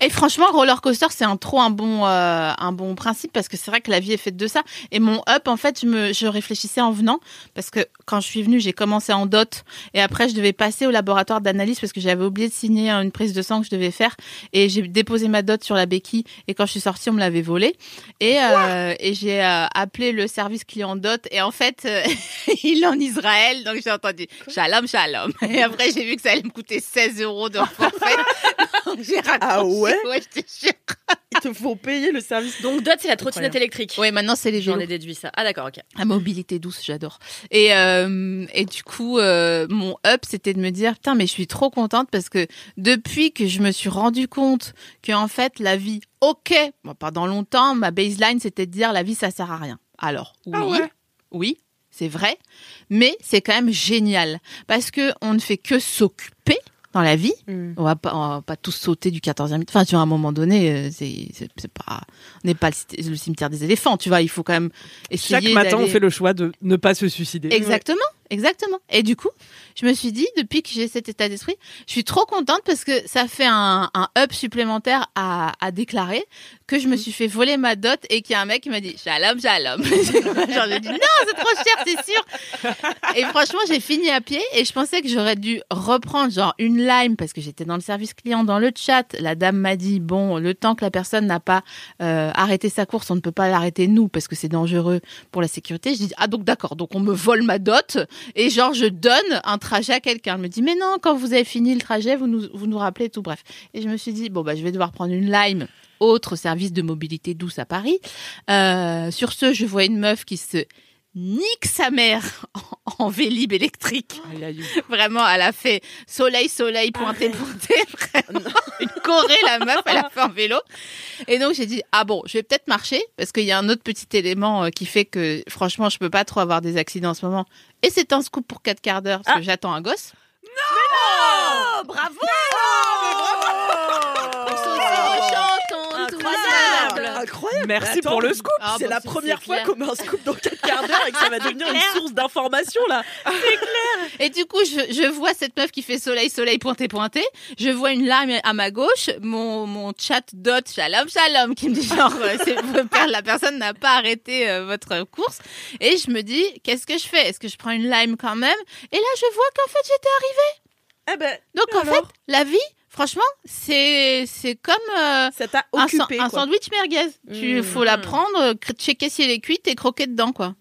Et franchement, roller coaster, c'est un trop un bon euh, un bon principe parce que c'est vrai que la vie est faite de ça. Et mon up, en fait, je me je réfléchissais en venant parce que quand je suis venue, j'ai commencé en dot et après je devais passer au laboratoire d'analyse parce que j'avais oublié de signer une prise de sang que je devais faire et j'ai déposé ma dot sur la béquille et quand je suis sortie, on me l'avait volée et euh, et j'ai euh, appelé le service client dot et en fait il est en Israël donc j'ai entendu shalom shalom et après j'ai vu que ça allait me coûter 16 euros de forfait. Donc, j'ai. Ah ouais Ouais, je te jure. Ils te font payer le service. Donc Dot, c'est la trottinette électrique. Ouais, maintenant c'est les J'en vélos. ai déduit ça. Ah d'accord, ok. La mobilité douce, j'adore. Et euh, et du coup, euh, mon up, c'était de me dire, putain, mais je suis trop contente parce que depuis que je me suis rendu compte que en fait la vie, ok, bon, pendant longtemps, ma baseline c'était de dire la vie ça sert à rien. Alors oui, Ah ouais oui, c'est vrai, mais c'est quand même génial parce que on ne fait que s'occuper dans la vie. Mm. On va pas, on va pas tous sauter du 14e. Enfin, tu vois, à un moment donné, euh, c'est, c'est, c'est pas, on n'est pas le, cimetière des éléphants, tu vois. Il faut quand même essayer Chaque matin, on fait le choix de ne pas se suicider. Exactement, exactement. Et du coup, je me suis dit, depuis que j'ai cet état d'esprit, je suis trop contente parce que ça fait un, un up supplémentaire à, à déclarer que je me suis fait voler ma dot et qu'il y a un mec qui m'a dit shalom, shalom. Genre, j'ai dit non, c'est trop cher, c'est sûr. Et franchement, j'ai fini à pied et je pensais que j'aurais dû reprendre genre une lime parce que j'étais dans le service client, dans le chat. La dame m'a dit, bon, le temps que la personne n'a pas euh, arrêté sa course, on ne peut pas l'arrêter nous parce que c'est dangereux pour la sécurité. Je dis ah donc d'accord, donc on me vole ma dot et genre je donne un trajet à quelqu'un. Elle me dit mais non, quand vous avez fini le trajet, vous nous vous nous rappelez tout bref. Et je me suis dit bon bah je vais devoir prendre une Lime, autre service de mobilité douce à Paris. Euh, sur ce, je vois une meuf qui se nique sa mère en, en vélib électrique. Vraiment, elle a fait soleil, soleil, pointé, pointé. Vraiment, une corée, la meuf, elle a fait en vélo. Et donc, j'ai dit, ah bon, je vais peut-être marcher parce qu'il y a un autre petit élément euh, qui fait que, franchement, je peux pas trop avoir des accidents en ce moment. Et c'est un scoop pour 4 quarts d'heure parce que j'attends un gosse. Oh, bravo Incroyable. Incroyable. Merci Attends. pour le scoop. Ah, c'est bah, la c'est- première c'est fois clair. qu'on met un scoop dans 4 quarts d'heure et que ça va devenir une source d'information là. Et du coup, je, je vois cette meuf qui fait soleil, soleil, pointé, pointé. Je vois une lame à ma gauche. Mon, mon chat dot, shalom, shalom, qui me dit genre, euh, c'est, la personne n'a pas arrêté euh, votre course. Et je me dis, qu'est-ce que je fais? Est-ce que je prends une lime quand même? Et là, je vois qu'en fait, j'étais arrivée. Eh ben, Donc, en fait, la vie, franchement, c'est, c'est comme euh, ça un, sandwich merguez. Tu Mmh. faut la prendre, checker si elle est cuite et croquer dedans, quoi.